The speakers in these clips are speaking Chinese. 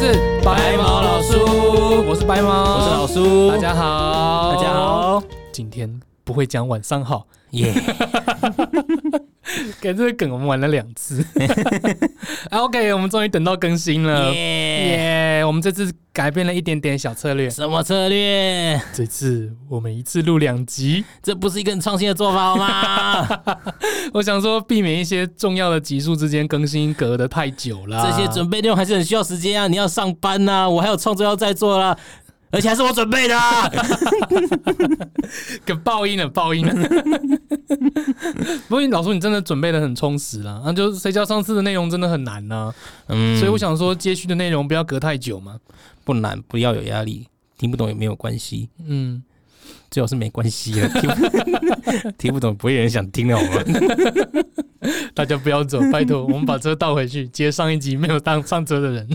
是白毛老叔，我是白毛，我是老叔，大家好，大家，好，今天不会讲晚上好，耶，给这个梗我们玩了两次 啊，OK，我们终于等到更新了，耶，耶！我们这次改变了一点点小策略，什么策略？这次我们一次录两集，这不是一个很创新的做法好吗？我想说避免一些重要的集数之间更新隔得太久了，这些准备内容还是很需要时间啊！你要上班呐、我还有创作要再做啦，而且还是我准备的、啊。给报应了，报应了。不过老叔，你真的准备的很充实啦，那就谁叫上次的内容真的很难呢、嗯所以我想说，接续的内容不要隔太久嘛。不难，不要有压力，听不懂也没有关系，嗯，最好是没关系了，听不 听不懂不会有人想听的好吗？大家不要走，拜托，我们把车倒回去，接上一集没有当上车的人。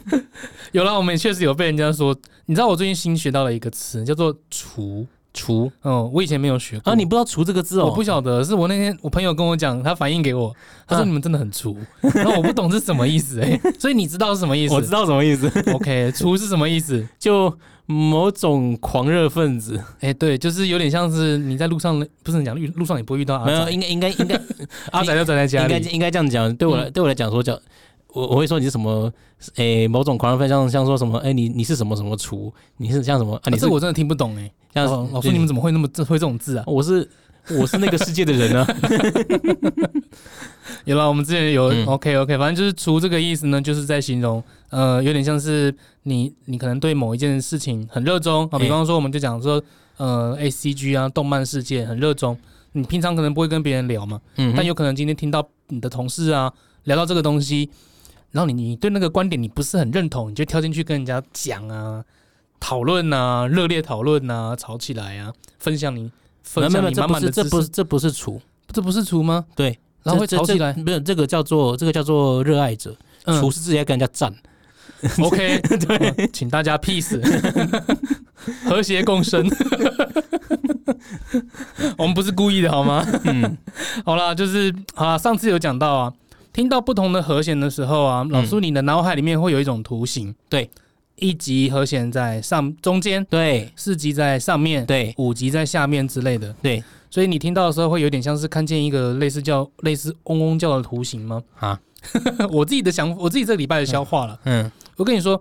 有了，我们也确实有被人家说，你知道我最近新学到了一个词，叫做“除除”。嗯，我以前没有学过。啊，你不知道“除”这个字哦？我不晓得，是我那天我朋友跟我讲，他反映给我，他说啊你们真的很粗，然后我不懂是什么意思哎、所以你知道是什么意思？我知道什么意思，OK，除是什么意思？就某种狂热分子，哎、对，就是有点像是你在路上，不是你讲路路上也不会遇到阿没有，仔，应该应该应该 阿仔就宅在家里，应该应该这样讲，对我来、嗯对我来讲说叫，我我会说你是什么，诶、某种狂热分子，像像说什么，哎、你你是什么什么厨，你是像什么啊？你是啊这我真的听不懂哎、像、哦老师，你们怎么会那么这会这种字啊？我是我是那个世界的人啊，有了，我们之前有、嗯。OK OK，反正就是“除”这个意思呢，就是在形容呃，有点像是你你可能对某一件事情很热衷啊，比方说我们就讲说呃 A C G 啊，动漫世界很热衷，你平常可能不会跟别人聊嘛，嗯，但有可能今天听到你的同事啊聊到这个东西，然后你你对那个观点你不是很认同，你就跳进去跟人家讲啊、讨论啊、热烈讨论啊、吵起来啊，分享你分享你满满的，这不是这不是厨，这不是厨吗？对，然后会吵起来？这，没有这个叫做这个叫做热爱者，嗯。厨师自己在跟人家战，OK，对，请大家 peace，和谐共生。我们不是故意的好吗？嗯，好啦，就是好啦，上次有讲到啊，听到不同的和弦的时候啊，老苏你的脑海里面会有一种图形，对，一级和弦在上中间，对四级在上面，对五级在下面之类的，对所以你听到的时候会有点像是看见一个类似叫类似嗡嗡叫的图形吗？啊，我自己的想，我自己这个礼拜的消化了。嗯我跟你说，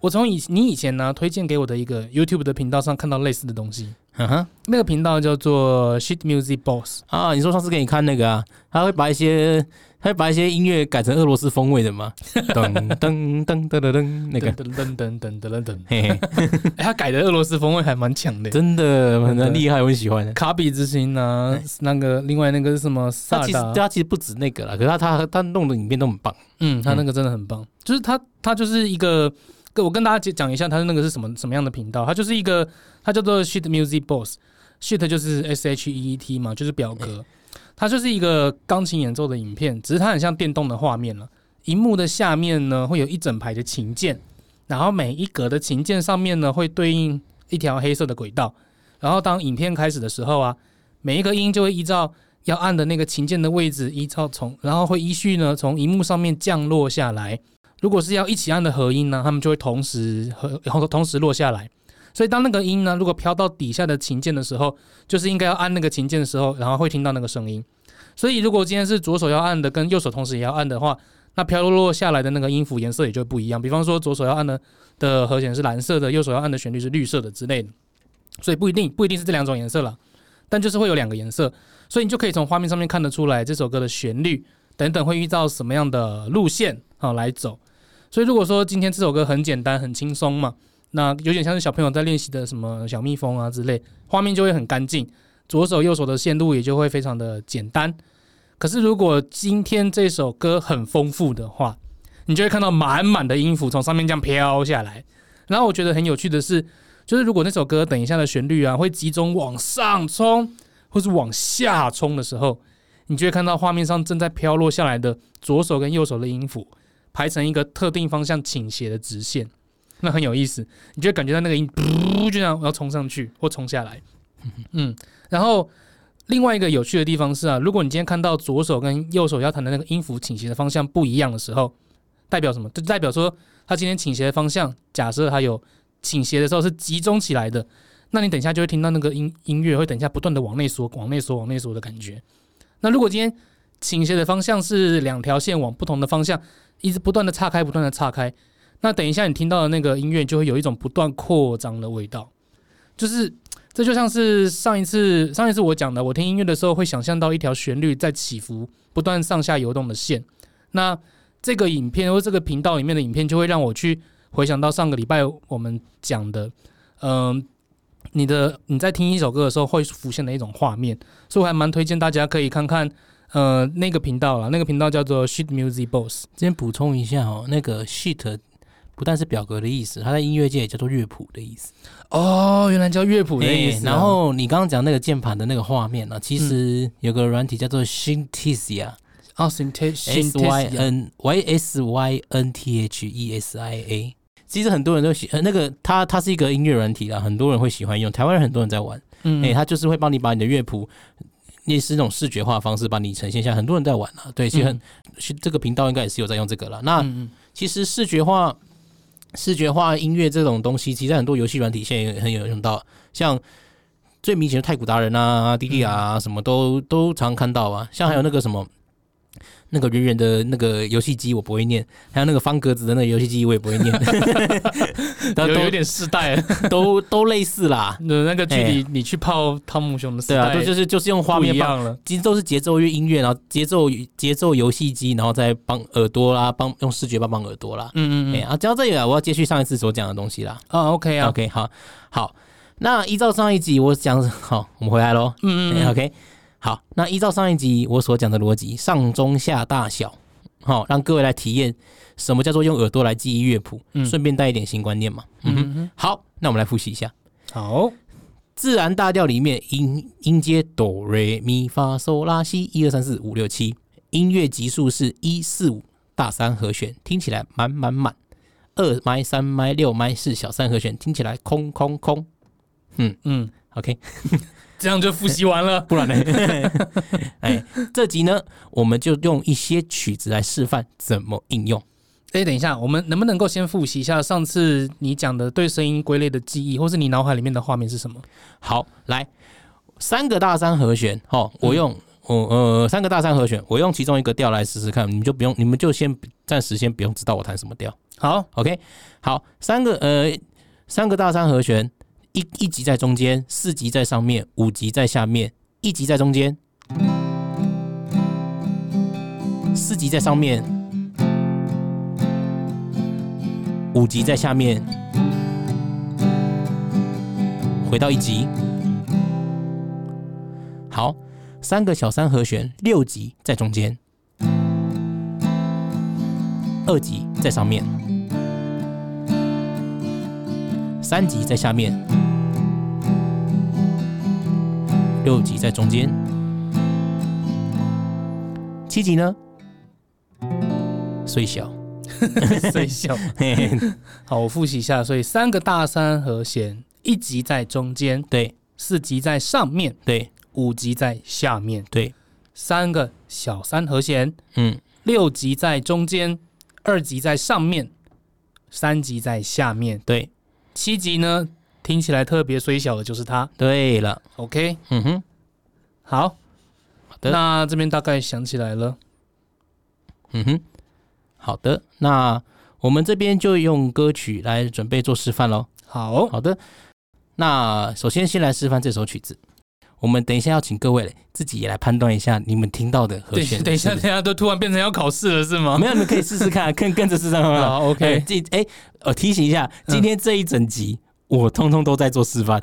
我从以你以前呢、推荐给我的一个 YouTube 的频道上看到类似的东西，嗯哼。那个频道叫做 Shit Music Boss。啊，你说上次给你看那个啊，他会把一些他会把一些音乐改成俄罗斯风味的吗？噔噔噔噔噔噔，那个，噔噔噔噔噔噔噔，嘿嘿，哎，他改的俄罗斯风味还蛮强的。真的很厉害，我很喜欢。卡比之心啊，那个另外那个是什么萨他其实达？他其实不止那个啦，可是他他他弄的影片都很棒。嗯，他那个真的很棒，就是他他就是一个，跟我跟大家讲一下，他那个是什么什么样的频道？他就是一个，他叫做 Shit Music Boss，Shit 就是 S H E E T 嘛，就是表格，它就是一个钢琴演奏的影片，只是它很像电动的画面了。荧幕的下面呢，会有一整排的琴键，然后每一格的琴键上面呢，会对应一条黑色的轨道。然后当影片开始的时候啊，每一个音就会依照要按的那个琴键的位置，依照从，然后会依序呢从荧幕上面降落下来。如果是要一起按的合音呢，他们就会同时和然后同时落下来。所以当那个音呢，如果飘到底下的琴键的时候，就是应该要按那个琴键的时候，然后会听到那个声音。所以如果今天是左手要按的，跟右手同时也要按的话，那飘落落下来的那个音符颜色也就不一样。比方说左手要按的的和弦是蓝色的，右手要按的旋律是绿色的之类的。所以不一定不一定是这两种颜色了，但就是会有两个颜色，所以你就可以从画面上面看得出来这首歌的旋律等等会遇到什么样的路线啊来走。所以如果说今天这首歌很简单很轻松嘛，那有点像是小朋友在练习的什么小蜜蜂啊之类，画面就会很干净，左手右手的线路也就会非常的简单。可是如果今天这首歌很丰富的话，你就会看到满满的音符从上面这样飘下来。然后我觉得很有趣的是，就是如果那首歌等一下的旋律啊会集中往上冲，或是往下冲的时候，你就会看到画面上正在飘落下来的左手跟右手的音符排成一个特定方向倾斜的直线，那很有意思。你就会感觉到那个音噗就这样要冲上去或冲下来，嗯，然后另外一个有趣的地方是啊，如果你今天看到左手跟右手要弹的那个音符倾斜的方向不一样的时候，代表什么？就代表说它今天倾斜的方向，假设它有倾斜的时候是集中起来的，那你等一下就会听到那个音音乐会等一下不断的往内缩、往内缩、往内缩的感觉。那如果今天倾斜的方向是两条线往不同的方向，一直不断的岔开、不断的岔开，那等一下你听到的那个音乐就会有一种不断扩张的味道，就是这就像是上一次上一次我讲的，我听音乐的时候会想象到一条旋律在起伏、不断上下游动的线。那这个影片或这个频道里面的影片就会让我去回想到上个礼拜我们讲的，嗯、你的你在听一首歌的时候会浮现的一种画面，所以我还蛮推荐大家可以看看。呃，那个频道啦，那个频道叫做 Sheet Music Boss。先补充一下哦，那个 sheet 不但是表格的意思，它在音乐界也叫做乐谱的意思。哦，原来叫乐谱的意思然后你刚刚讲那个键盘的那个画面呢、其实有个软体叫做 Synthesia，哦，Synthesia，S Y N Y S Y N T H E S I A。其实很多人都喜呃那个它它是一个音乐软体啦，很多人会喜欢用，台湾人很多人在玩。嗯哎、它就是会帮你把你的乐谱，也是那种视觉化的方式帮你呈现下，很多人在玩啊。对，其实这个频道应该也是有在用这个了。那、嗯其实视觉化、视觉化音乐这种东西，其实很多游戏软体现在也很有用到，像最明显的太古达人啊、滴滴啊，什么都都常看到啊。像还有那个什么。那个圆圆的那个游戏机我不会念，还有那个方格子的那个游戏机我也不会念，都有有点世代。都都类似啦。那那个距离，你去泡汤姆熊的时代，对啊，都就是就是用画不面帮一样了。其实都是节奏乐音乐，然后节奏节奏游戏机，然后再帮耳朵啦，帮用视觉帮帮耳朵啦。哎、嗯嗯嗯。啊，讲到这里啊，我要接续上一次所讲的东西啦。啊，OK 啊。OK，好，好，那依照上一集我讲，好，我们回来喽。嗯嗯。OK，好，那依照上一集我所讲的逻辑，上中下大小，好，让各位来体验什么叫做用耳朵来记忆乐谱，嗯顺便带一点新观念嘛。嗯哼，嗯嗯好，那我们来复习一下。好，自然大调里面音音阶哆瑞咪发嗦拉西一二三四五六七，音乐级数是一四五大三和弦，听起来满满满。二麦三麦六麦是小三和弦，听起来空空空。嗯嗯，OK，这样就复习完了。不然呢？哎，这集呢，我们就用一些曲子来示范怎么应用。哎，等一下，我们能不能够先复习一下上次你讲的对声音归类的记忆，或是你脑海里面的画面是什么？好，来三个大三和弦，哦，我用我呃三个大三和弦，我用其中一个调来试试看，你们就不用，你们就先暂时先不用知道我弹什么调好，，OK？好，三个呃三个大三和弦，一一级在中间，四级在上面，五级在下面，一级在中间，四级在上面，五级在下面，回到一级。好，三个小三和弦，六级在中间，二级在上面，三级在下面，六级在中间，七级呢？虽小，最小。好，我复习一下。所以三个大三和弦，一级在中间，对四级在上面，对五级在下面。对，三个小三和弦，嗯，六级在中间，二级在上面，三级在下面，对七级呢听起来特别虽小的就是它。对了，OK，嗯哼，好，好的那这边大概想起来了。嗯哼，好的，那我们这边就用歌曲来准备做示范喽。好，好的，那首先先来示范这首曲子。我们等一下要请各位自己也来判断一下你们听到的和弦。等一下，等一下，都突然变成要考试了是吗？没有，你们可以试试看，跟跟着示范好不好？，OK 哎这哎，我提醒一下，今天这一整集、我通通都在做示范。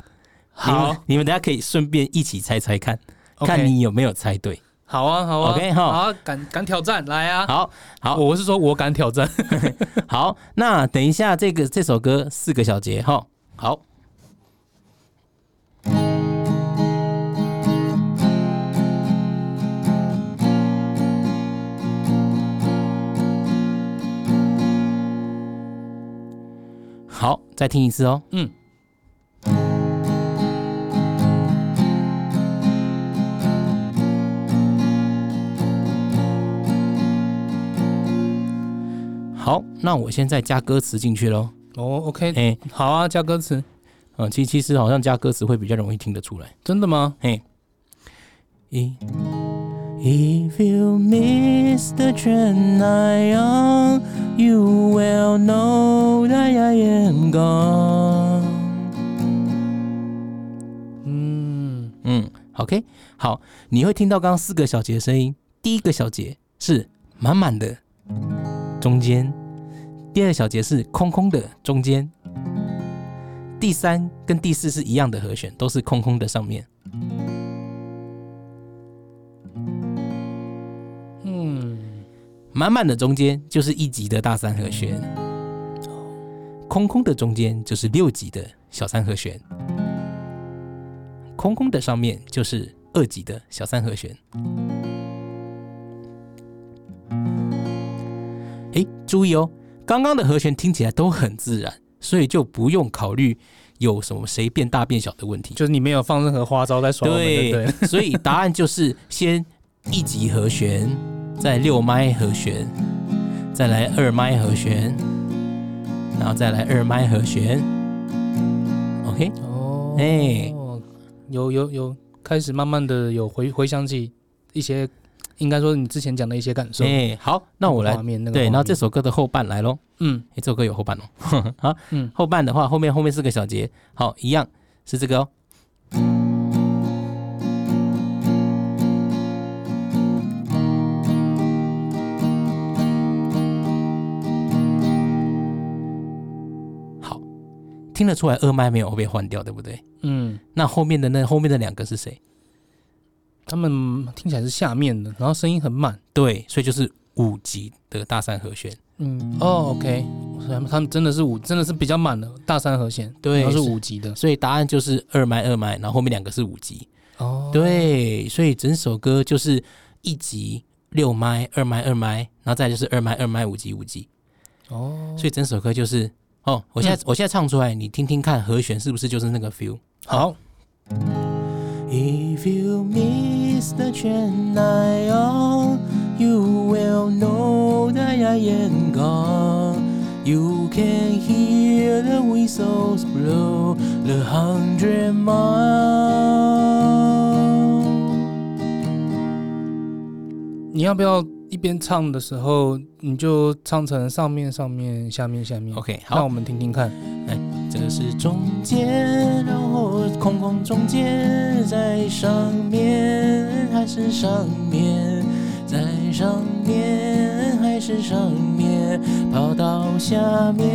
好，你们等下可以顺便一起猜猜看看你有没有猜对。好啊，好啊 OK，哈好啊，敢敢挑战，来啊！好，好，我是说我敢挑战。好，那等一下这个这首歌四个小节哈，好。好，再听一次哦。嗯，好，那我现在加歌词进去喽。哦，OK，哎，好啊，加歌词，嗯，其其实好像加歌词会比较容易听得出来。真的吗？嘿，If If you miss the train I on, you will know that I am gone. 嗯，嗯，OK，好，你会听到刚刚四个小节的声音。第一个小节是满满的，中间；第二个小节是空空的，中间；第三跟第四是一样的和弦，都是空空的上面。嗯，满满的中间就是一级的大三和弦，空空的中间就是六级的小三和弦，空空的上面就是二级的小三和弦。诶，注意哦，刚刚的和弦听起来都很自然，所以就不用考虑有什么谁变大变小的问题。就是你没有放任何花招在耍我们，对不 对？所以答案就是先一级和弦，再六麦和弦，再来二麦和弦，然后再来二麦和弦。OK，哦，哎有有有，开始慢慢的有回回想起一些，应该说你之前讲的一些感受。哎，好，那我来对，画面然后这首歌的后半来喽。嗯哎，这首歌有后半哦。好，嗯后半的话，后面后面四个小节，好，一样是这个哦。好，听得出来二麦没有被换掉，对不对？嗯，那后面的那后面的两个是谁？他们听起来是下面的，然后声音很满。对，所以就是五级的大三和弦。嗯，哦，OK，他们他们真的是五，真的是比较满的大三和弦，对然后是是五级的。所以答案就是二麦二麦，然后后面两个是五级。哦，对，所以整首歌就是一级六麦、二麦、二麦，然后再就是二麦、二麦、五级、五级，哦，所以整首歌就是哦，我现在、我现在唱出来，你听听看和弦是不是就是那个 feel？好，If you miss the train I on, you will know that I am gone. You can hear the whistles blow the hundred mile. 你要不要一边唱的时候，你就唱成上面上面下面下面 OK，好让我，们听听看。这是中间，然后空空中间，在上面还是上面，在上面还是上面，跑到下面。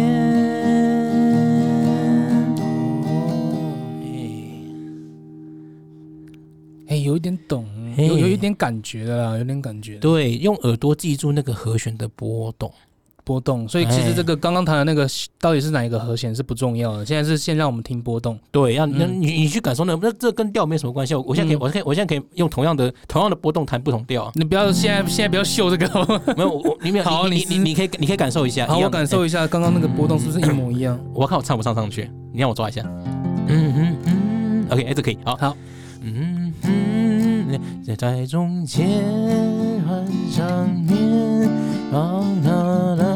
哎，有一点懂，有有一点感觉的啦，有点感觉。对，用耳朵记住那个和弦的波动。波动，所以其哎实这个刚刚弹的那个到底是哪一个和弦是不重要的，现在是先让我们听波动。对，要那嗯你你去感受那那这跟调没什么关系。我我现在可以，嗯我现在可以，我现在可以用同样的同样的波动弹不同调啊。你不要现在现在不要秀这个，没有，我我你没有，好你你你你你可以你可以感受一下。好，我感受一下刚刚那个波动是不是一模一样？我看我唱不唱上去，你让我抓一下。嗯嗯嗯，OK，哎，这可以，好，好，嗯嗯，在在中间换上面，啊啦啦啦，上面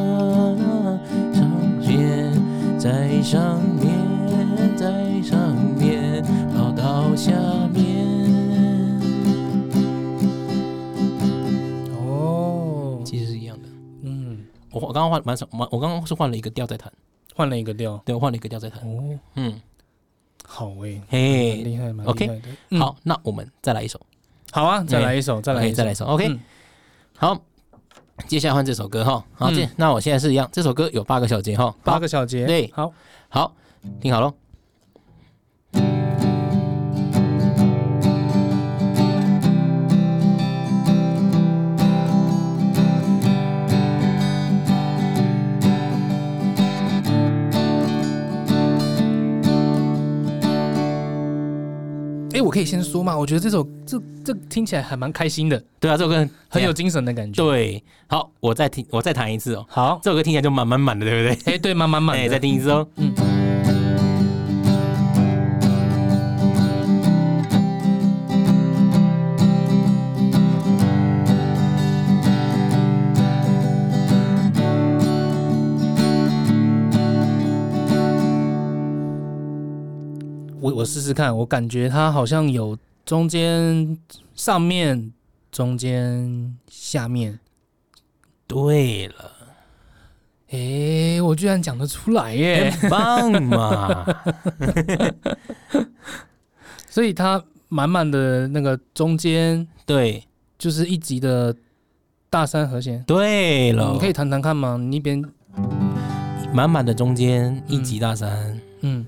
在上面，在上面跑到下面。哦，其实是一样的。嗯，我我刚刚换蛮少，我我刚刚是换了一个调在弹，换了一个调。对，我换了一个调在弹。哦，嗯，好诶，蛮嘿，厉害，蛮 OK 厉害的。嗯，好，那我们再来一首。好啊，再来一首，再来再来一首。OK，、嗯好，接下来换这首歌哈。好，嗯、那我现在是一样，这首歌有八个小节哈。八个小节。对好，好，好，听好喽。哎，我可以先说嘛，我觉得这首这这听起来还蛮开心的，对啊，这首歌很有精神的感觉。对。好，我再听，我再弹一次哦。好，这首歌听起来就满满满的，对不对？哎，对，满满满哎，的。再听一次哦。嗯我我试试看，我感觉它好像有中间、上面、中间、下面。对了，诶，我居然讲得出来耶！很棒嘛！所以它满满的那个中间对就是一级的大三和弦。对了，你可以弹弹看吗？你一边满满的中间一级大三，嗯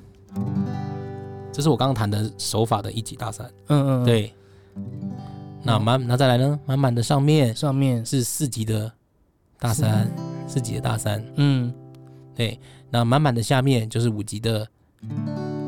这是我刚刚弹的手法的一级大三。嗯嗯，，对，那满那再来呢？满满的上面上面是四级的大三，四级的大三。嗯对，那满满的下面就是五级的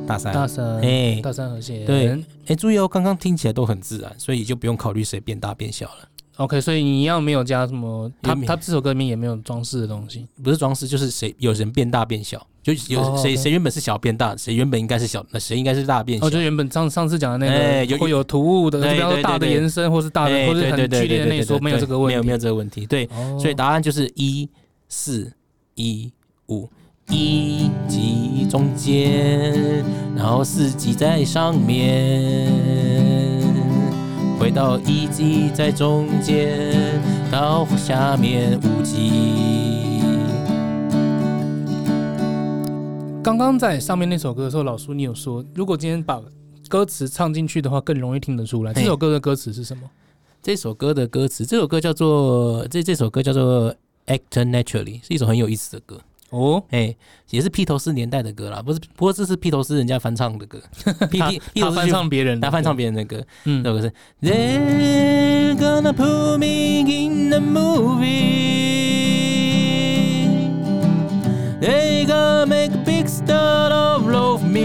大三。大三哎大三和弦。对哎，注意哦，刚刚听起来都很自然，所以就不用考虑谁变大变小了。，OK，所以你一样没有加什么，他他这首歌里面也没有装饰的东西。不是装饰，就是谁有人变大变小，就有哦谁谁原本是小变大，谁原本应该是小，那谁应该是大变小。哦，。就原本上上次讲的那个会有突兀的，对比方说大的延伸，或是大的，哎或是很剧烈的内缩，对对对对。没有这个问题。没有没有这个问题。对，哦，所以答案就是一四一五。一级中间，然后四级在上面，回到一级在中间，到下面五级。刚刚在上面那首歌的时候，老苏你有说，如果今天把歌词唱进去的话，更容易听得出来。这首歌的歌词是什么？这首歌的歌词，这首歌叫做这这首歌叫做《Act Naturally》，是一首很有意思的歌。哦，哎，也是披头士年代的歌啦，不是？不过这是披头士人家翻唱的歌，披他披披头士他翻唱别人的，他翻唱别人的歌，嗯这首歌是 They're gonna put me in the movie. They gonna make a big star of love me.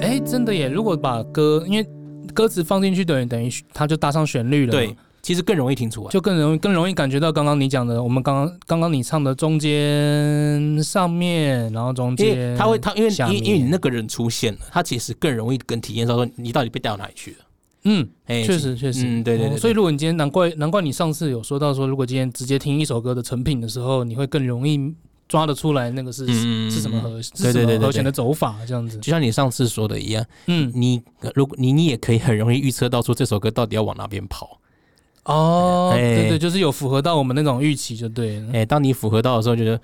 哎，真的耶！如果把歌，因为歌词放进去，等于等于它就搭上旋律了，对，，其实更容易听出来。就更容易更容易感觉到刚刚你讲的，我们刚刚刚刚你唱的中间、上面，然后中间，他会，他因为因为因为你那个人出现了，他其实更容易跟体验到说你到底被带到哪里去了。嗯，哎，确实确实，嗯，对对对，哦所以如果你今天难怪难怪你上次有说到说，如果今天直接听一首歌的成品的时候，你会更容易抓得出来那个是、嗯是什么和是什对对对和弦的走法这样子。就像你上次说的一样，嗯，你如果你你也可以很容易预测到说这首歌到底要往哪边跑。哦，哎对对，就是有符合到我们那种预期就对了。哎，当你符合到的时候，觉得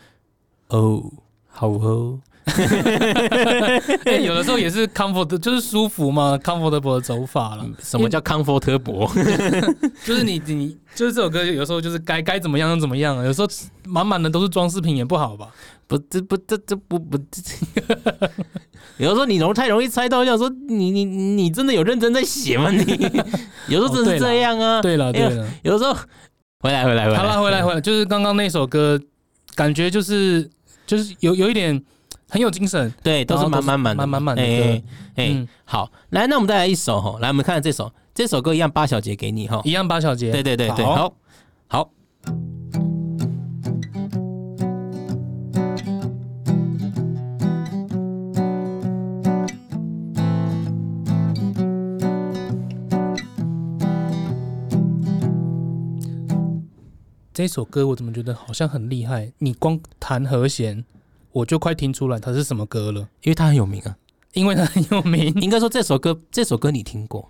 哦，好哦，哎，有的时候也是 comfort，就是舒服嘛，comfortable 的走法了。什么叫 comfortable？就是你你就是这首歌，有时候就是该该怎么样就怎么样啊。有时候满满的都是装饰品也不好吧？不，这不这这不不，这 有的时候你容太容易猜到，想说你你你真的有认真在写吗？你？有时候真是这样啊。对了对了，有的时候回来回来回来，好了，回来回来，就是刚刚那首歌，感觉就是就是有有一点很有精神，对，都是满满满的满满满的哎歌哎，嗯，好，来，那我们再来一首哈，来我们看这首，这首歌一样八小节给你哈。一样八小节，对对对对，好。好，好。这首歌我怎么觉得好像很厉害？你光弹和弦，我就快听出来它是什么歌了，因为它很有名啊。因为它很有名。应该说这首歌，这首歌你听过？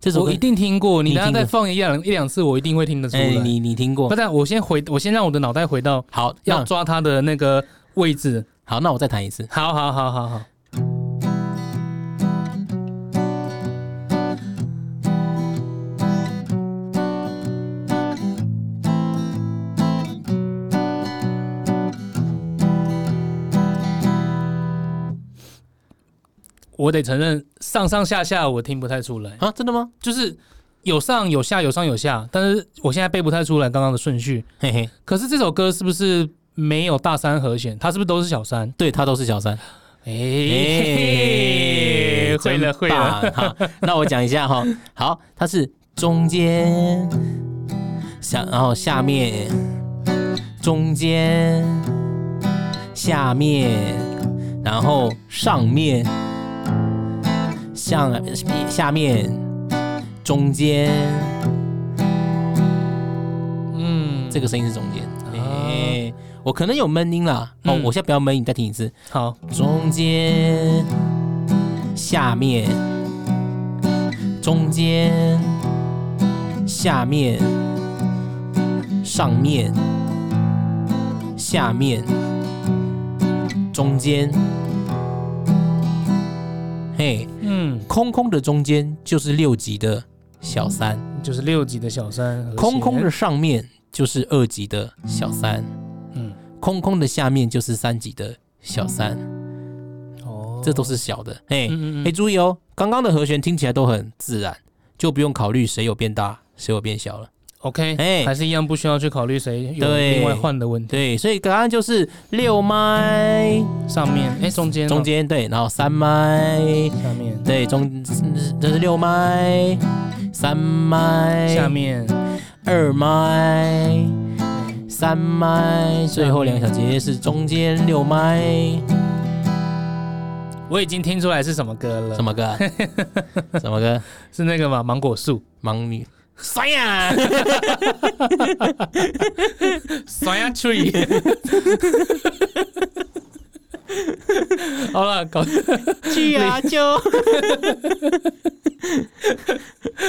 这首歌我一定听过，你你听过等下再放一两一两次，我一定会听得出来。哎，你你听过不？但我先回，我先让我的脑袋回到好，要抓它的那个位置。好，那我再弹一次。好好好好好，我得承认，上上下下我听不太出来，啊，真的吗？就是有上有下，有上有下，但是我现在背不太出来刚刚的顺序。嘿嘿，可是这首歌是不是没有大三和弦？它是不是都是小三？对，它都是小三。哎、哎，会了会了，好，那我讲一下哈。好，它是中间下，然后下面中间下面，然后上面上下面中间，嗯，这个声音是中间。啊。哎，我可能有闷音啦。哦，嗯。我现在不要闷音，再听一次。好，中间、下面、中间、下面、上面、下面、中间。嘿，嗯，空空的中间就是六级的小三，就是六级的小三，空空的上面就是二级的小三，嗯，空空的下面就是三级的小三，哦，这都是小的。嘿，嗯嗯哎，注意哦，刚刚的和弦听起来都很自然，就不用考虑谁有变大，谁有变小了。，OK，哎。还是一样不需要去考虑谁有对。另外换的问题。对，所以答案就是六麦上面，哎，中间哦，中间对，然后三麦下面，对中这是六麦，三麦下面，二麦三麦，最后两个小节是中间六麦，我已经听出来是什么歌了，什么歌啊？什么歌？是那个嘛，芒果树，芒女。谁呀？酸呀 tree。好了，搞去啊就！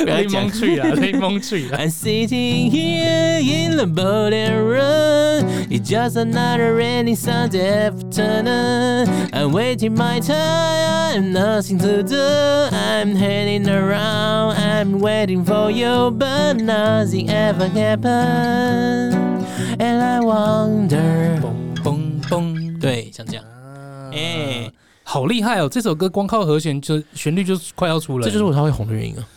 不要雷讲蒙 tree 啊，雷蒙 tree 啊。 I'm sitting here in the boat and run. It's just another rainy Sunday afternoon. I'm waiting my time. I'm nothing to do. I'm heading around. I'm waiting for you, but nothing ever happened. And I wonder. 嘣嘣嘣，对，像这样，啊 哎、好厉害哦！这首歌光靠和弦就旋律就快要出来了，这就是我才会红的原因啊。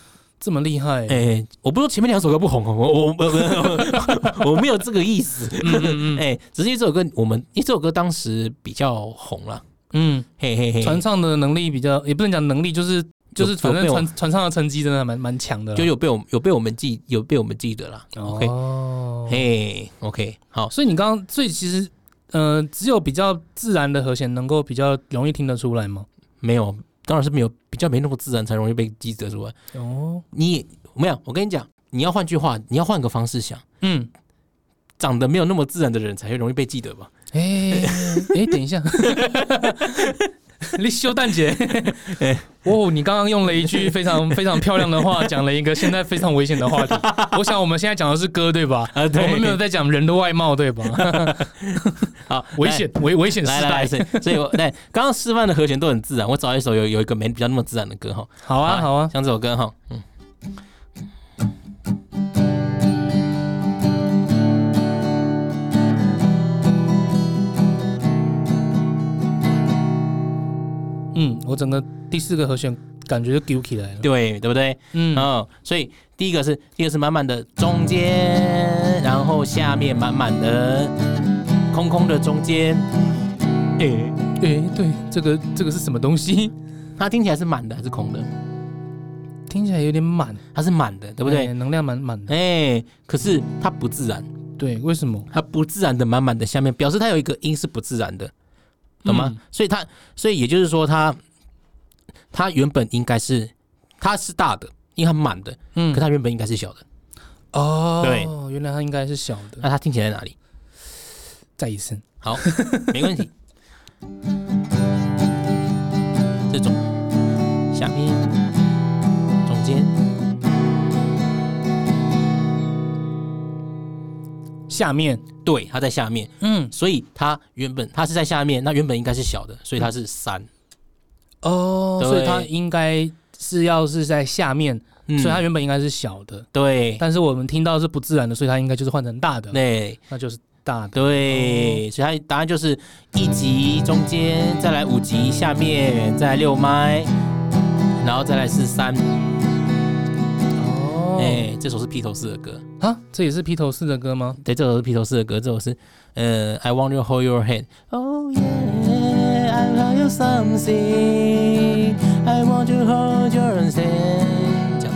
这么厉害。哎、我不是说前面两首歌不红，我我我我我没有这个意思。嗯嗯嗯哎、只是因为这首歌我们因为这首歌当时比较红了，嗯，嘿嘿嘿，传唱的能力比较，也不能讲能力，就是就是反正传传唱的成绩真的蛮蛮强的。就有被我有被我们记有被我们记得啦。OK，哦，嘿，OK，好，所以你刚刚，所以其实呃，只有比较自然的和弦能够比较容易听得出来吗？没有，当然是没有比较没那么自然才容易被记得出来。哦，你没有，我跟你讲，你要换句话，你要换个方式想，嗯，长得没有那么自然的人才会容易被记得吧？哎哎，等一下，你休蛋姐，哦，你刚刚用了一句非常非常漂亮的话，讲了一个现在非常危险的话题。我想我们现在讲的是歌对吧？啊对我们没有在讲人的外貌对吧？好，危险危危险时代。所以所以我对刚刚示范的和弦都很自然，我找一首有有一个没比较那么自然的歌哈。好啊好啊，像这首歌哈，嗯。嗯，我整个第四个和弦感觉就丢起来了。对，对不对？嗯，哦，所以第一个是第一个是满满的中间，然后下面满满的空空的中间，诶、哎，对，这个这个是什么东西？它听起来是满的还是空的？听起来有点满，它是满的，对不对？哎能量满满的。哎、可是它不自然，对，为什么？它不自然的满满的下面表示它有一个音是不自然的，懂吗？嗯所以他，所以也就是说他，他原本应该是他是大的，因为他满的，嗯可他原本应该是小的。哦，对，原来他应该是小的。那他听起来在哪里？再一次，好，没问题。这种下面、下面，对，它在下面，嗯，所以它原本它是在下面，那原本应该是小的，所以它是三。哦，所以它应该是要是在下面，嗯。所以它原本应该是小的，对。但是我们听到是不自然的，所以它应该就是换成大的，对。那就是大的。对，所以它答案就是一级中间，再来五级下面，再来六麦，然后再来是三。哦，哎，这首是披头士的歌。啊，这也是披头士的歌吗？对，这首是披头士的歌，这首是呃，I want you to hold your hand。Oh yeah, I love you something. I want to hold your hand。这样，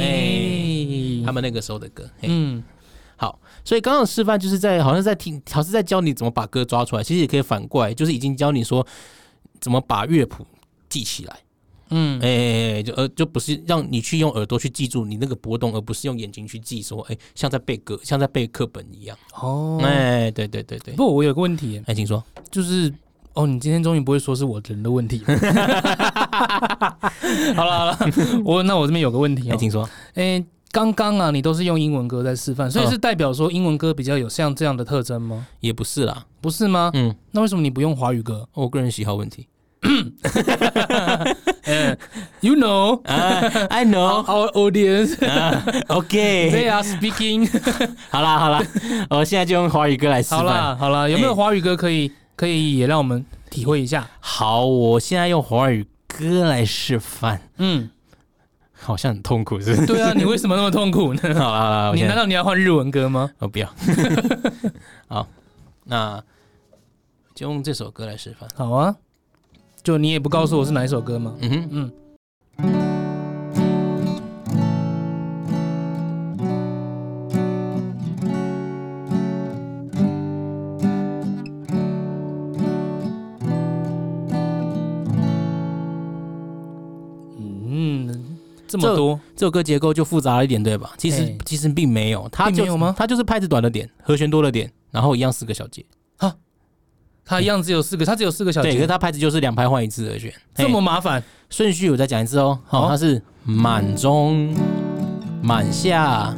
哎他们那个时候的歌。嘿嗯，好，所以刚刚的示范就是在好像在听，好像是在教你怎么把歌抓出来，其实也可以反过来，就是已经教你说怎么把乐谱记起来。嗯哎、哎哎就呃就不是让你去用耳朵去记住你那个波动，而不是用眼睛去记说，哎、像在背歌，像在背课本一样。哦，哎、对对对对，不，我有个问题，哎、请说。就是哦，你今天终于不会说是我人的问题。好了好了，我那我这边有个问题哎、哦，请说。哎，刚刚啊，你都是用英文歌在示范，所以嗯是代表说英文歌比较有像这样的特征吗？也不是啦，不是吗？嗯，那为什么你不用华语歌？我个人喜好问题。呃，You know 啊，I know，our audience 啊，OK，they are speaking。好啦好啦，我现在就用华语歌来示范好范。啦好啦，有没有哎华语歌可以可以也让我们体会一下？好，我现在用华语歌来示范，嗯，好像很痛苦，是不是？对啊，你为什么那么痛苦呢？好啦好啦，你难道你要换日文歌吗？我不要。好，那就用这首歌来示范。好啊，就你也不告诉我是哪一首歌吗？嗯哼，嗯，嗯，这么多，这首歌结构就复杂了一点，对吧？其实哎其实并没有，它就没有吗它就是拍子短了点，和弦多了点，然后一样四个小节。它一样只有四个，它只有四个小对，可是，它拍子就是两拍换一次和弦。这么麻烦。顺序我再讲一次哦。好，好它是满中、满下、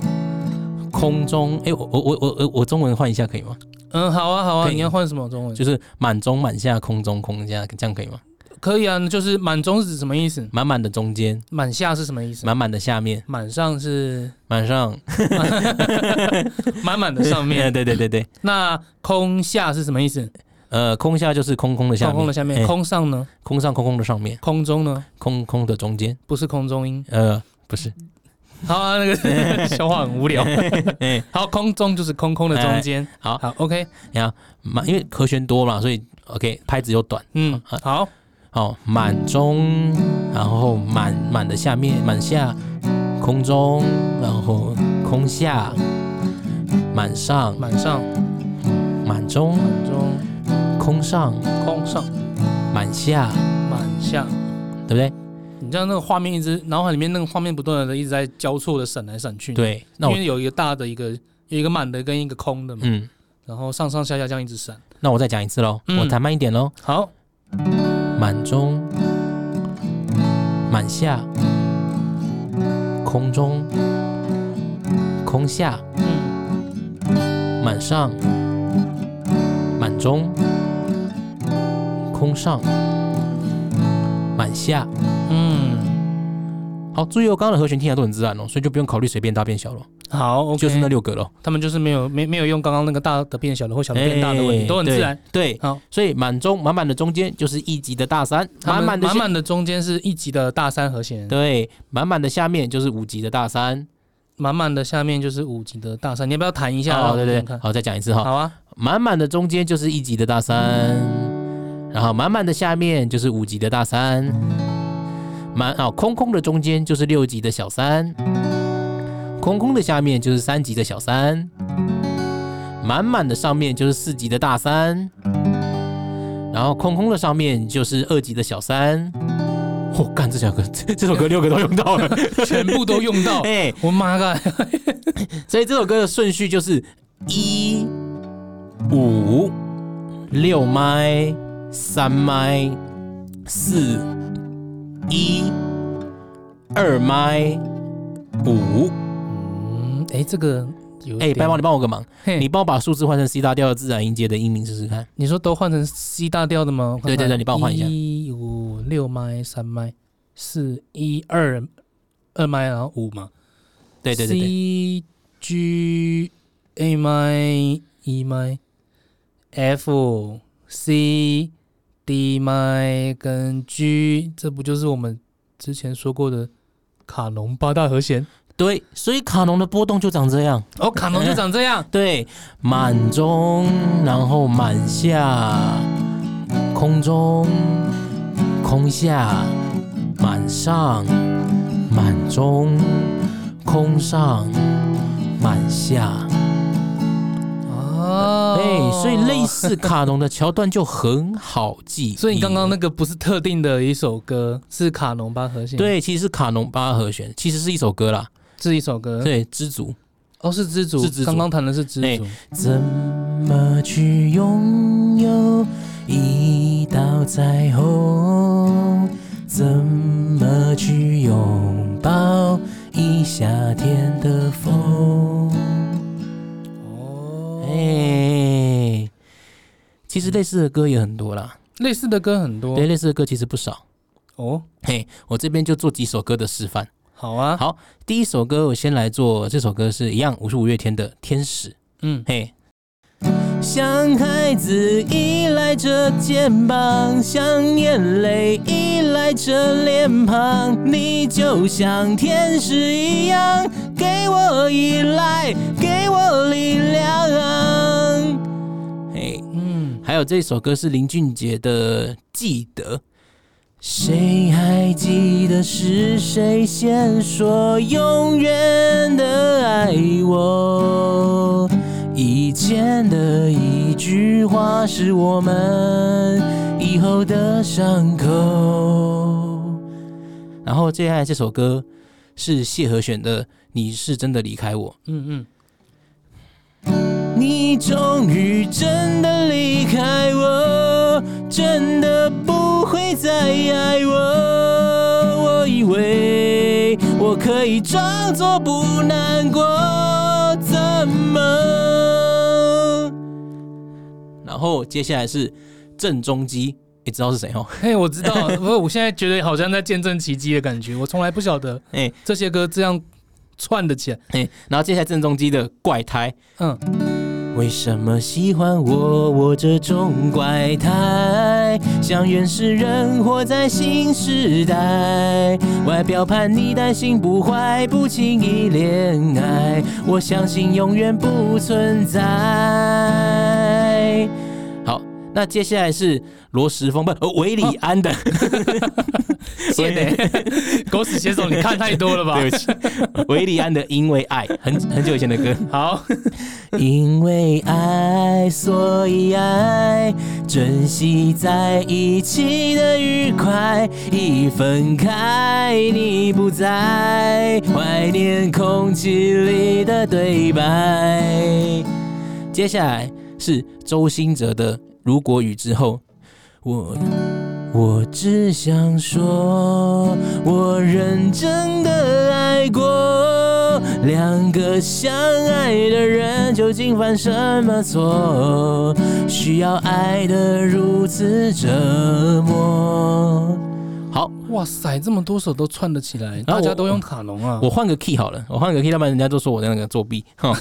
空中。哎，我我我我我我中文换一下可以吗？嗯，好啊，好啊，你要换什么中文？就是满中、满下、空中、空下，这样可以吗？可以啊，就是满中是指什么意思？满满的中间，满下是什么意思？满满的下面，满上是满上。满满的上面，对对对对，那空下是什么意思？呃，空下就是空空的下面，空空的下面，哎空上呢？空上空空的上面，空中呢？空空的中间。不是空中音。呃，不是，好啊，那个 笑话很无聊。哎，好，空中就是空空的中间。好，好，OK，你看满，因为和弦多嘛，所以 OK 拍子又短。嗯，好，好，满中，然后满满的下面，满下，空中，然后空下，满上，满上，满中，满中，空上，空上，满下，满下。对不对？你知道那个画面一直脑海里面那个画面不断的一直在交错的闪来闪去。，对，那我因为有一个大的一个有一个满的跟一个空的嘛，嗯，然后上上下下这样一直闪。那我再讲一次喽，嗯我弹慢一点喽，好，满中，满下，空中，空下，嗯，满上，满中，空上，满下。嗯，好，注意哦，刚刚的和弦听起来都很自然哦，所以就不用考虑随便大变小了，好就是那六个咯。他们就是没有没没有用刚刚那个大的变小的或小的变大的问题，哎都很自然。对。对，好，所以满中满满的中间就是一级的大三，满满的满满的中间是一级的大三和弦，对，满满的下面就是五级的大三。满满的下面就是五级的大三。你要不要弹一下？哦，对对好，再讲一次哈。好啊，满满的中间就是一级的大三，然后满满的下面就是五级的大三，满哦空空的中间就是六级的小三，空空的下面就是三级的小三，满满的上面就是四级的大三，然后空空的上面就是二级的小三。我、哦、干这首歌，这首歌六个都用到了，全部都用到。哎，我妈个，所以这首歌的顺序就是一五六麦三麦四一二麦五。嗯，哎，这个有哎，点白毛，你帮我个忙，你帮我把数字换成 C 大调的自然音阶的音名试试看。你说都换成 C 大调的吗？对对对你帮我换一下一五六麦三麦四一二二麦，然后五嘛。对对对对，C G A 麦 E 麦 F C D 麦跟 G，这不就是我们之前说过的卡农八大和弦？对，所以卡农的波动就长这样。哦，卡农就长这样。对，满中，然后满下，空中，空下，满上，满中，空上，满下。哎、所以类似卡农的桥段就很好记。所以你刚刚那个不是特定的一首歌，是卡农八和弦，，对，其实是卡农八和弦，其实是一首歌啦。是一首歌，对，知足哦，是知足是知，足刚刚弹的是知哎足，怎么去拥有一道彩虹？怎么去拥抱一夏天的风？哦，哎，其实类似的歌也很多啦，类似的歌很多？对，，类似的歌其实不少。哦，嘿，我这边就做几首歌的示范。好啊，好，第一首歌我先来做，这首歌是一样，我是五月天的《天使》。嗯，嘿，像孩子依赖着肩膀，像眼泪依赖着脸庞，你就像天使一样，给我依赖，给我还有这首歌是林俊杰的《记得》。谁还记得是谁先说永远的爱我？以前的一句话是我们以后的伤口。然后接下来这首歌是谢和弦的《你是真的离开我》。嗯嗯你终于真的离开我，真的不会再爱我。我以为我可以装作不难过，怎么？然后接下来是郑中基，你知道是谁哦？嗯，嘿，我知道，不过我现在觉得好像在见证奇迹的感觉，我从来不晓得 哎这些歌这样串的起来，哎，然后接下来郑中基的怪胎。嗯，为什么喜欢我？我这种怪胎，像原始人活在新时代。外表叛逆，但心不坏，不轻易恋爱。我相信永远不存在。好，那接下来是罗时丰不呃韦礼安的，谢的，狗屎写手，你看太多了吧？对不起，韦礼安的《因为爱》，很很久以前的歌。好，因为爱，所以爱，珍惜在一起的愉快。一分开，你不在，怀念空气里的对白。接下来是周兴哲的《如果雨之后》，我我只想说，我认真的爱过。两个相爱的人究竟犯什么错？需要爱得如此折磨？好，哇塞，这么多首都串得起来，大家都用卡农啊，我换个 key 好了，我换个 key，要不然人家都说我在那个作弊。哈，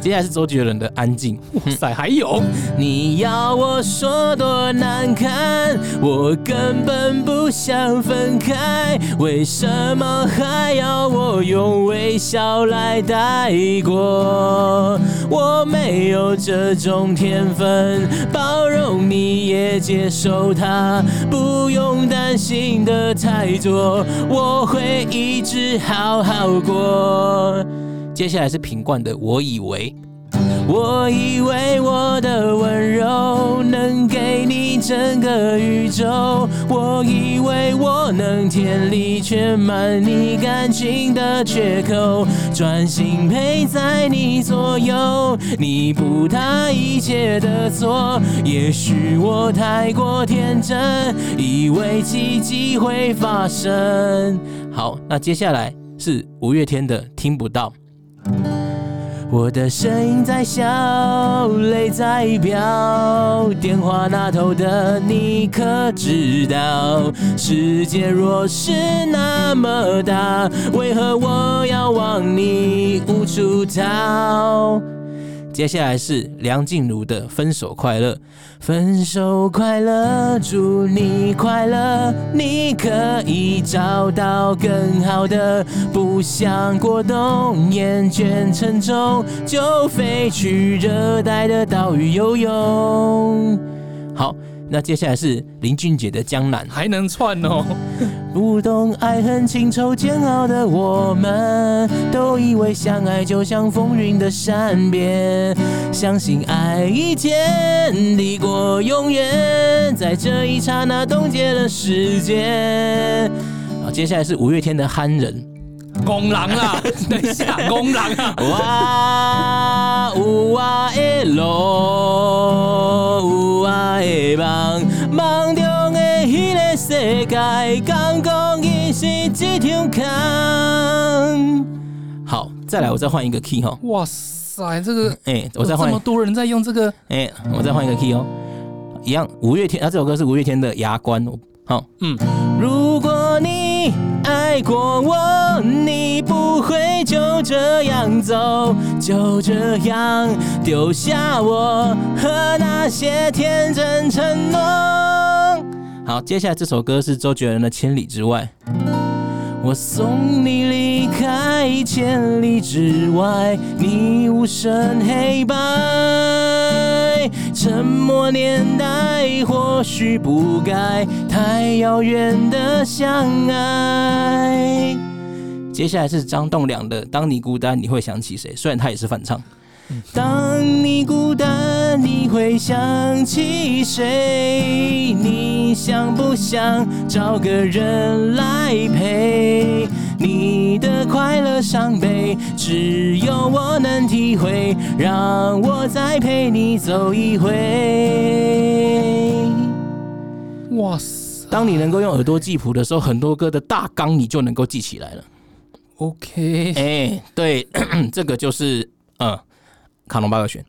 接下来是周杰伦的《安静》。哇塞，还有，你要我说多难堪，我根本不想分开，为什么还要我用微笑来带过？我没有这种天分，包容你也接受他，不用担心的太多，我会一直好好过。接下来是品冠的《我以为》。我以为我的温柔能给你整个宇宙，我以为我能天力填满你感情的缺口，专心陪在你左右，弥补他一切的错。也许我太过天真，以为奇迹会发生。好，那接下来是五月天的《听不到》。我的声音在笑，泪在飙，电话那头的你可知道？世界若是那么大，为何我要往你无处逃？接下来是梁静茹的《分手快乐》，分手快乐，祝你快乐，你可以找到更好的，不想过冬，厌倦沉重，就飞去热带的岛屿游泳。好，那接下来是林俊杰的《江南》。还能串哦，不懂爱恨情仇煎熬的我们，都以为相爱就像风云的善变，相信爱一天抵过永远，在这一刹那冻结了时间。好，接下来是五月天的《憨人》。公狼啦，等一下，公狼啊，哇有啊的路，有啊的梦，梦中的迄个世界，敢讲伊是一场空。好，再来，我再换一个 key 哈。哇塞，这个哎、我再换这么，多人在用这个，哎、我再换一个 key 哦。一样，五月天，啊，这首歌是五月天的《牙关》。好，嗯，如果你爱过我，你不会就这样走，就这样丢下我和那些天真承诺。好，接下来这首歌是周杰伦的《千里之外》。我送你离开千里之外，你无声黑白，沉默年代或许不该太遥远的相爱。接下来是张栋梁的《当你孤单，你会想起谁》，虽然他也是翻唱。当你孤单，你会想起谁？你想不想找个人来陪？你的快乐伤悲，只有我能体会。让我再陪你走一回。哇塞当你能够用耳朵记谱的时候，很多歌的大纲你就能够记起来了。，OK，哎、对，这个就是嗯，卡农巴尔选。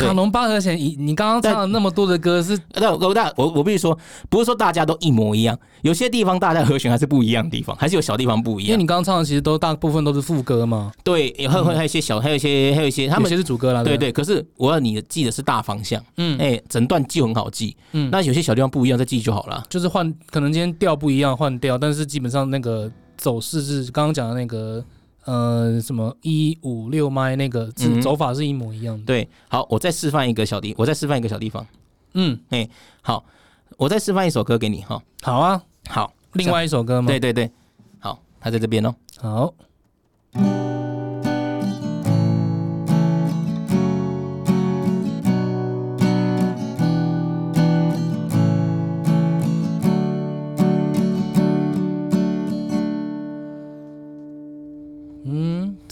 对。卡农八和弦，你你刚刚唱了那么多的歌是那我大我我必须说，不是说大家都一模一样，有些地方大家和弦还是不一样的地方，还是有小地方不一样。因为你刚刚唱的其实都大部分都是副歌嘛，对，还有还有一些小，还有一些还有一些他有们些是主歌啦，不对？对，可是我要你记的是大方向，嗯。哎、整段记很好记，嗯，那有些小地方不一样再记就好了。就是换，可能今天调不一样换调，但是基本上那个走势是刚刚讲的那个呃什么一五六麦那个是嗯走法是一模一样的。对，好，我再示范一个小地，我再示范一个小地方。嗯，哎好，我再示范一首歌给你哈。好啊，好，另外一首歌吗？对，对对，好，他在这边哦。好，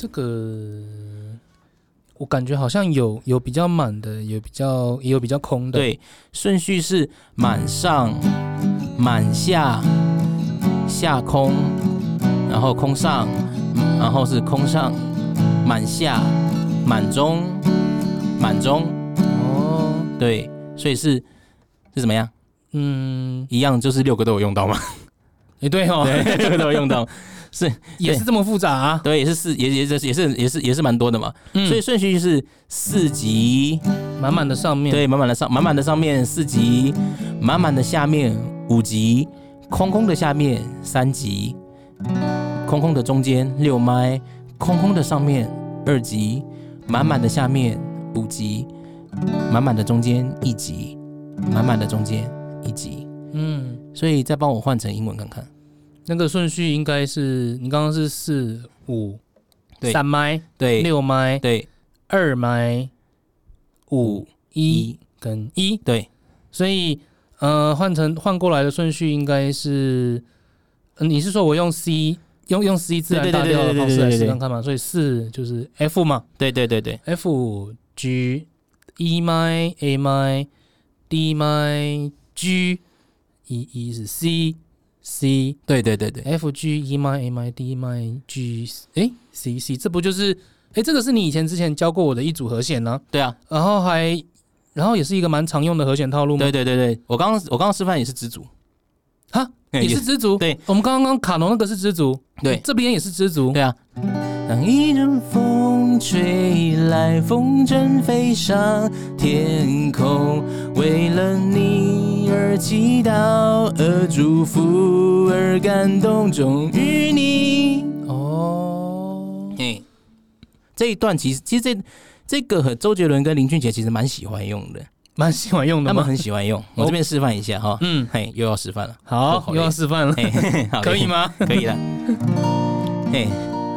这个我感觉好像有有比较满的，有比较也有比较空的。，对，顺序是满上、满下、下空，然后空上，嗯然后是空上、满下、满中、满中，哦，对，所以是是怎么样？嗯，一样就是六个都有用到吗？也对哦，对，六个都有用到，是也是这么复杂啊。对，也是四，也也是也是也是也是蛮多的嘛。嗯所以顺序就是四级，满满的上面，对，满满的上满满的上面四级，满满的下面五级，空空的下面三级，空空的中间六麦，空空的上面二级，满满的下面五级，满满的中间一级，满满的中间一级。嗯，所以再帮我换成英文看看。那个顺序应该是你刚刚是四五对三麦对，六麦对二麦五一一跟一，对所以呃换成换过来的顺序应该是，呃你是说我用 C 用用 C 自然大调的方式来试看看嘛？所以四就是 F 嘛对对对对，F G E 麦 A 麦 D 麦 G 一一是 C C 对对对对，F，G，E，I，M，I，D，M，I，G，哎 C C 这不就是哎这个是你以前之前教过我的一组和弦呢、对啊！然后还然后也是一个蛮常用的和弦套路吗？对对对对，我刚刚我刚刚示范也是知足，哈，哎也是知足。对，我们刚刚卡农那个是知足，对这边也是知足。对啊。当一阵风吹来，风筝飞上天空，为了你而祈祷，而祝福，而感动，终于你。哦，哎，这一段其实其实这这个和周杰伦跟林俊杰其实蛮喜欢用的。蛮喜欢用的吗？他们很喜欢用。我这边示范一下哈，嗯，嘿，又要示范了，好，又要示范了，可以？吗？可以了。嘿，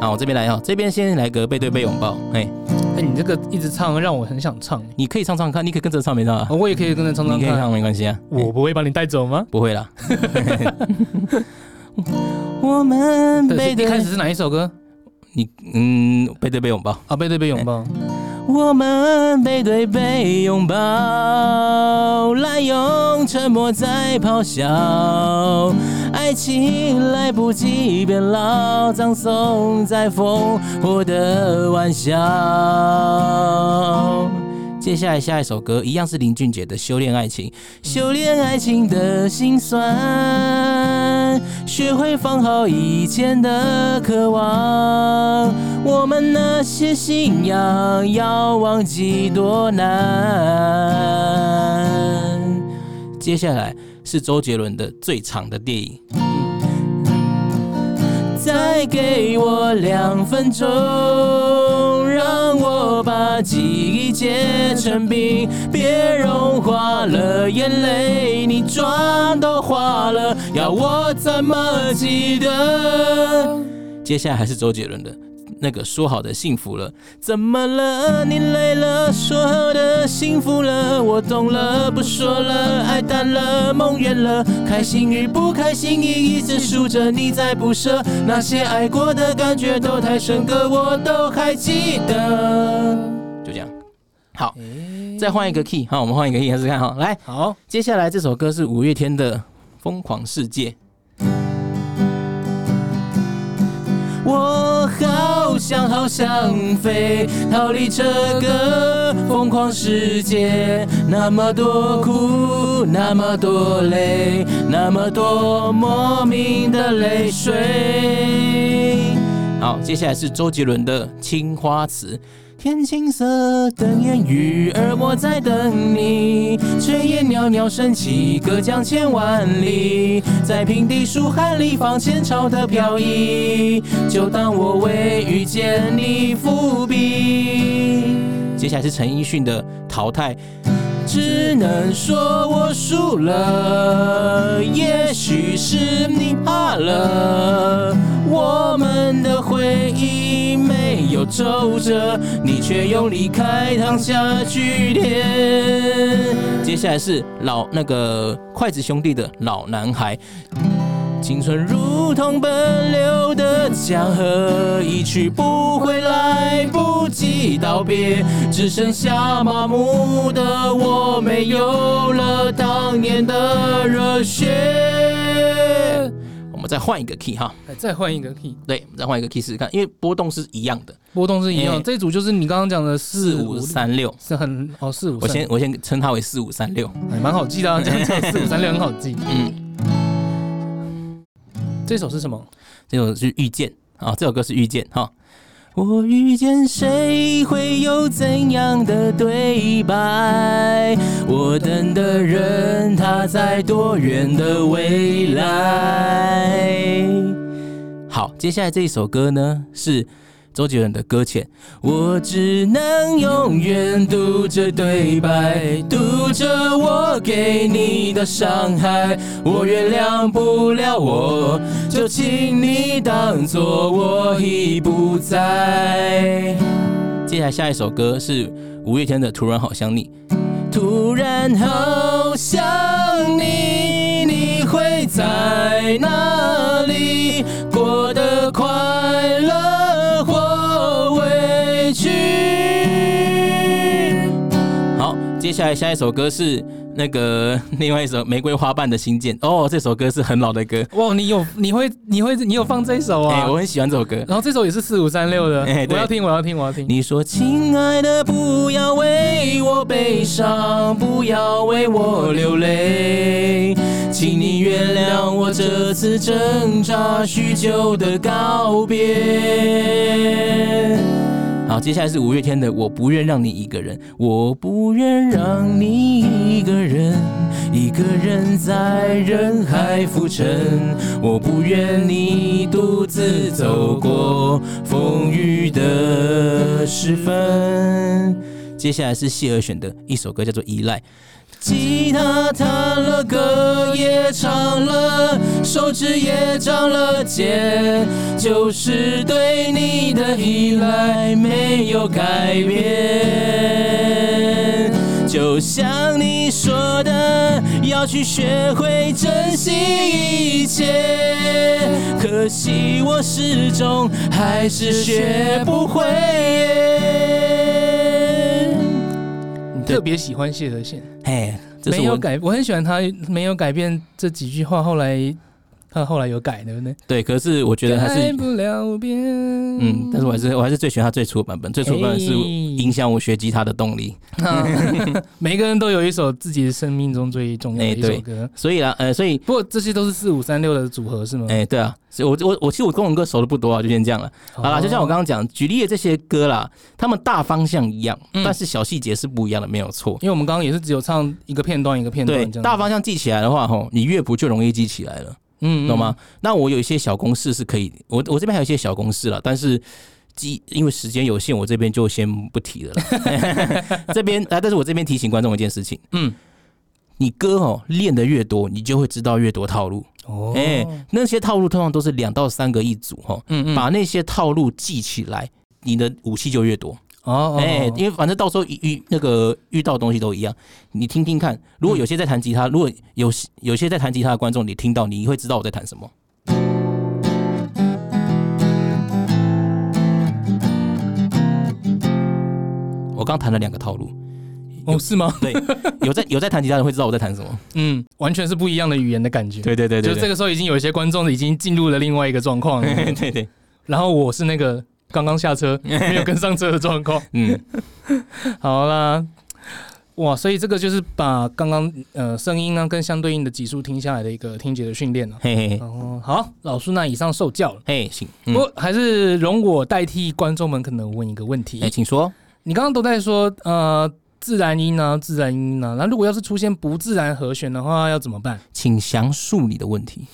好，我这边来哈，这边先来个背对背拥抱。哎，哎，你这个一直唱，让我很想唱。你可以唱唱看，你可以跟着唱没唱啊？哦我也可以跟着唱唱看。你可以唱没关系啊，我不会把你带走吗？不会啦。我们，背对是一开始是哪一首歌？你嗯背对背拥抱。啊，背对背拥抱。我们背对背拥抱，滥用沉默在咆哮，爱情来不及变老，葬送在烽火的玩笑。接下来下一首歌一样是林俊杰的《修炼爱情》，修炼爱情的心酸，学会放好以前的渴望，我们那些信仰要忘记多难。接下来是周杰伦的最长的电影。再给我两分钟，让我把记忆结成冰，别融化了眼泪，你妆都花了，要我怎么记得？接下来还是周杰伦的。那个说好的幸福了，怎么了？你累了，说好的幸福了，我懂了，不说了，爱淡了，梦远了，开心与不开心一一直数着，你在不舍，那些爱过的感觉都太深刻，我都还记得。就这样，好，再换一个 key，好，我们换一个 key 试试看哈，来，好，接下来这首歌是五月天的《疯狂世界》。我好想好想飞，逃离这个疯狂世界。那么多苦，那么多累，那么多莫名的泪水。好，接下来是周杰伦的《青花瓷》。天青色等烟雨，而我在等你。炊烟袅袅升起，隔江千万里，在平地书海里放前朝的飘逸，就当我为遇见你伏笔。接下来是陈奕迅的《淘汰》。只能说我输了，也许是你怕了。没有皱褶，你却用离开躺下句点。接下来是老那个筷子兄弟的老男孩。青春如同奔流的江河，一去不回，来不及道别，只剩下麻木的我，没有了当年的热血。我们再换一个 key 哈，哎再换一个 key，对，我们再换一个 key 试试看，因为波动是一样的，波动是一样。哎这组就是你刚刚讲的四四五三六。是很哦四五。我先我先称它为四五三六。哎蛮好记的啊，这四五三六很好记。嗯，这首是什么？这首是遇见啊，这首歌是遇见哈。我遇见谁会有怎样的对白？我等的人他在多远的未来？好，接下来这一首歌呢是周杰伦的《搁浅》，我只能永远读着对白，读着我给你的伤害。我原谅不了我，就请你当作我已不在。接下来下一首歌是五月天的《突然好想你》，突然好想你，你会在哪接下来下一首歌是那个 另外一首《玫瑰花瓣的新建》哦，这首歌是很老的歌，哇，你有你会你会你有放这首哎、啊？我很喜欢这首歌。然后这首也是四五三六的，我要听我要听我要听。你说：“亲爱的，不要为我悲伤，不要为我流泪，请你原谅我这次挣扎许久的告别。”好，接下来是五月天的《我不愿让你一个人》，我不愿让你一个人，一个人在人海浮沉，我不愿你独自走过风雨的时分。接下来是谢尔选的一首歌，叫做《依赖》。吉他弹了，歌也唱了，手指也长了茧，就是对你的依赖没有改变。就像你说的，要去学会珍惜一切，可惜我始终还是学不会。你特别喜欢谢和弦，嘿，这是我没有改，我很喜欢他没有改变这几句话，后来他后来有改，对不对？对，可是我觉得还是改不了变，嗯，但是我还是我还是最喜欢他最初的版本，最初的版本是哎影响我学吉他的动力。每个人都有一首自己生命中最重要的一首歌。所以啦，呃，所以不过这些都是四五三六的组合是吗？哎、对啊，所以我我我其实我中文歌熟的不多啊，就先这样了。好啦，就像我刚刚讲举例的这些歌啦，他们大方向一样，嗯但是小细节是不一样的，没有错。因为我们刚刚也是只有唱一个片段一个片段对，，大方向记起来的话，吼，你乐谱就容易记起来了，嗯懂吗？？那我有一些小公式是可以，我我这边还有一些小公式了，但是记因为时间有限，我这边就先不提了啦。这边啊，但是我这边提醒观众一件事情，嗯，你歌哦练的越多，你就会知道越多套路。哦，哎、那些套路通常都是两到三个一组哈，嗯嗯，把那些套路记起来，你的武器就越多。哦，哎、哦因为反正到时候遇遇那个遇到的东西都一样，你听听看。如果有些在弹吉他，如果有有些在弹吉他的观众，你听到你会知道我在弹什么。我刚弹了两个套路，哦是吗？对，有在有在弹吉他的人会知道我在弹什么。嗯，完全是不一样的语言的感觉。对对对对，就这个时候已经有一些观众已经进入了另外一个状况了，对对对，然后我是那个刚刚下车 没有跟上车的状况。嗯，好啦，哇，所以这个就是把刚刚呃声音呢跟相对应的级数听下来的一个听觉的训练了。嘿嘿嘿，哦，好，老师那以上受教了。嘿，行，不嗯，过还是容我代替观众们可能问一个问题哎，，请说。你刚刚都在说呃自然音啊，自然音啊，那如果要是出现不自然和弦的话，要怎么办？请详述你的问题。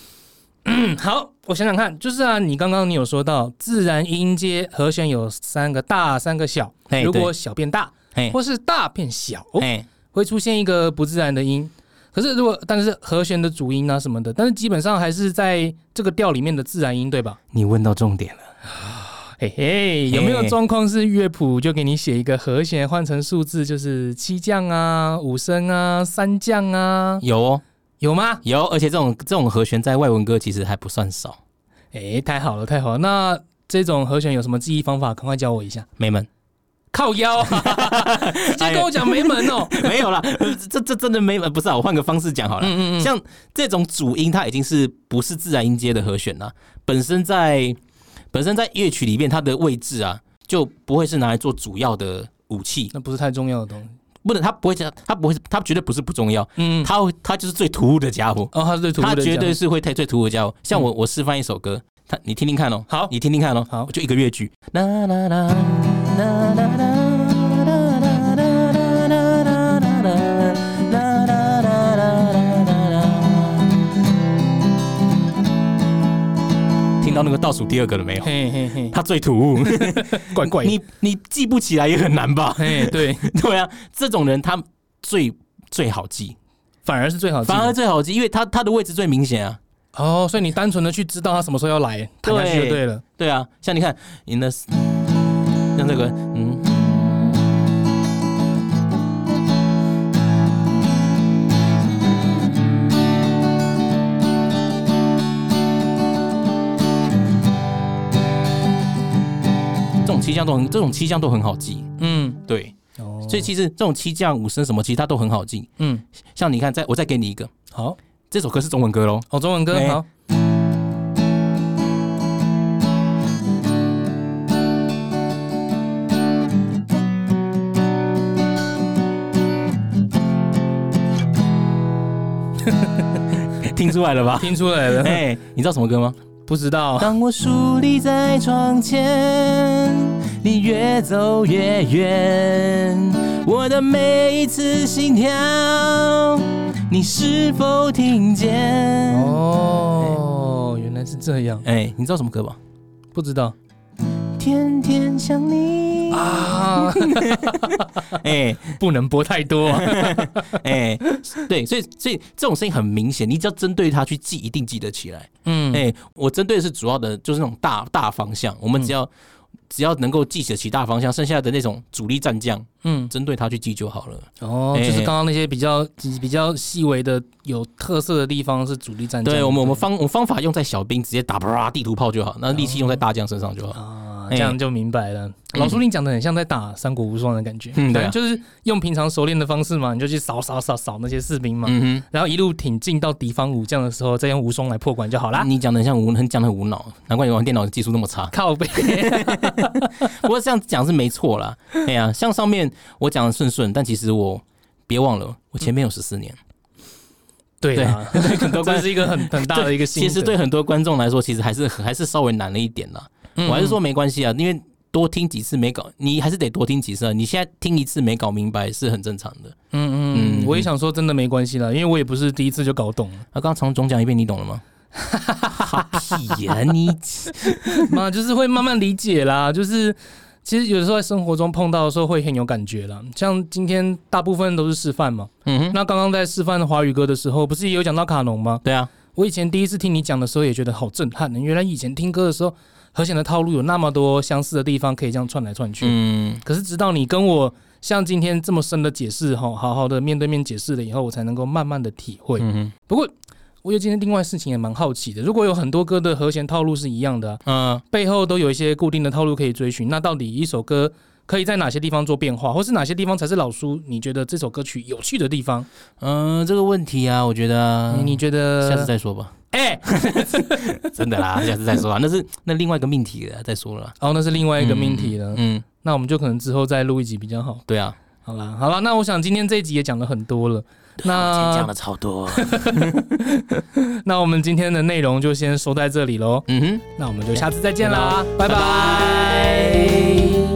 嗯，好，我想想看，就是啊，你刚刚你有说到自然音阶和弦有三个大，三个小，如果小变大，或是大变小，哎，会出现一个不自然的音。可是如果但是和弦的主音啊什么的，但是基本上还是在这个调里面的自然音，对吧？你问到重点了。嘿嘿，有没有状况是乐谱就给你写一个和弦换成数字，就是七降啊、五升啊、三降啊，有哦，有吗？有，而且这种这种和弦在外文歌其实还不算少。哎，太好了，太好了。那这种和弦有什么记忆方法？赶快教我一下。没门，靠腰、啊，直接跟我讲没门哦。没有啦，这这真的没门，不是啊，我换个方式讲好了。嗯嗯嗯，像这种主音，它已经是不是自然音阶的和弦了？本身在本身在乐曲里面，它的位置啊，就不会是拿来做主要的武器，那不是太重要的东西。不能，他不会这样，他不会，他绝对不是不重要，嗯，他会它就是最突兀的家伙，哦，他是最突兀的他绝对是会太最突兀的家伙。像我我示范一首歌，他你听听看哦，好。你听听看哦，好。就一个乐句，啦啦啦啦啦啦啦到那个倒数第二个了没有？嘿嘿嘿，它最突兀，怪怪的。你你记不起来也很难吧？嘿，对，对啊，这种人他最最好记，反而是最好记。反而最好记，因为他他的位置最明显啊。哦，所以你单纯的去知道他什么时候要来，弹下去就对了。对啊，像你看，in the 像这个，嗯，种七项都很，这种七项都很好记。嗯，对，哦，所以其实这种七降五声什么，其实它都很好记。嗯，像你看，再我再给你一个，好，这首歌是中文歌喽。哦，中文歌哎好。听出来了吧？听出来了，哎、你知道什么歌吗？不知道。当我伫立在窗前，你越走越远，我的每一次心跳，你是否听见？哦，哦，原来是这样，哎、你知道什么歌吧？不知道。天天想你，啊，哎不能播太多、啊。哎，对，所以所以这种声音很明显，你只要针对它去记，一定记得起来。嗯，哎，我针对的是主要的，就是那种大大方向，我们只要。只要能够记得起大方向，剩下的那种主力战将，嗯，针对他去记就好了。哦，哎就是刚刚那些比较比较细微的有特色的地方是主力战将。对我们，我们方我们方法用在小兵，直接打啪地图炮就好，那力气用在大将身上就好。这样就明白了。老叔，你讲的很像在打三国无双的感觉，嗯对啊就是用平常熟练的方式嘛，你就去扫扫扫扫那些士兵嘛，嗯然后一路挺进到敌方武将的时候，再用无双来破关就好啦。你讲的很像无，很讲的很无脑，难怪你玩电脑的技术那么差。靠背 不过这样讲是没错啦。哎呀，像上面我讲的顺顺，但其实我别忘了，我前面有十四年。对啊，对很多观这是一个很很大的一个心得。其实对很多观众来说，其实还是还是稍微难了一点啦。嗯我还是说没关系啊，因为多听几次没搞，你还是得多听几次啊。你现在听一次没搞明白是很正常的。嗯嗯嗯，我也想说真的没关系啦，因为我也不是第一次就搞懂了。那刚刚重总讲一遍，你懂了吗？哈屁呀、你妈，就是会慢慢理解啦。就是其实有的时候在生活中碰到的时候会很有感觉啦。像今天大部分都是示范嘛，嗯哼，那刚刚在示范华语歌的时候，不是也有讲到卡农吗？对啊，我以前第一次听你讲的时候也觉得好震撼，原来以前听歌的时候和弦的套路有那么多相似的地方可以这样串来串去。嗯，可是直到你跟我像今天这么深的解释哈，好好的面对面解释了以后，我才能够慢慢的体会。不过我觉得今天另外事情也蛮好奇的，如果有很多歌的和弦套路是一样的啊、嗯，背后都有一些固定的套路可以追寻，那到底一首歌可以在哪些地方做变化，或是哪些地方才是老叔你觉得这首歌曲有趣的地方？嗯，这个问题啊，我觉得你觉得？下次再说吧。哎、真的啦，下次再说啊，那是那另外一个命题了，再说了啦。哦，那是另外一个命题了。嗯，那我们就可能之后再录一集比较好。对啊，好啦，好啦，那我想今天这一集也讲了很多了。那讲了超多。那我们今天的内容就先收在这里喽。嗯哼。那我们就下次再见啦，拜拜拜